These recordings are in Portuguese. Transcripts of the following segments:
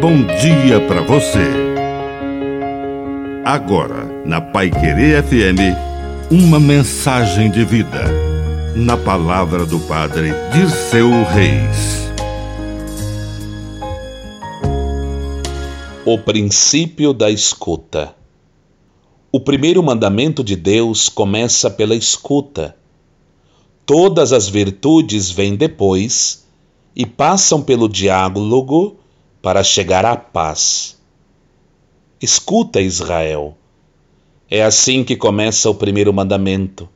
bom dia para você. Agora, na Pai Querer FM, uma mensagem de vida. Na palavra do Padre Dirceu Reis. O princípio da escuta. O primeiro mandamento de Deus começa pela escuta. Todas as virtudes vêm depois e passam pelo diálogo para chegar à paz. Escuta, Israel. É assim que começa o primeiro mandamento.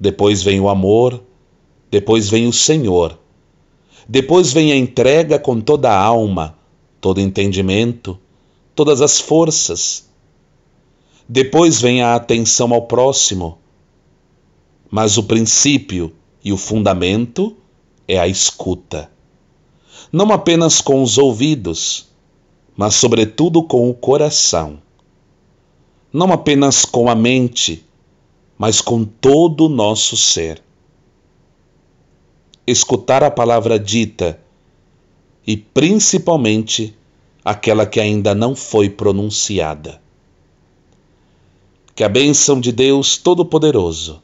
Depois vem o amor, depois vem o Senhor. Depois vem a entrega com toda a alma, todo entendimento, todas as forças. Depois vem a atenção ao próximo. Mas o princípio e o fundamento é a escuta. Não apenas com os ouvidos, mas sobretudo com o coração. Não apenas com a mente, mas com todo o nosso ser. Escutar a palavra dita e principalmente aquela que ainda não foi pronunciada. Que a bênção de Deus Todo-Poderoso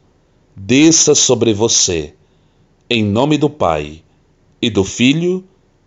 desça sobre você, em nome do Pai, e do Filho,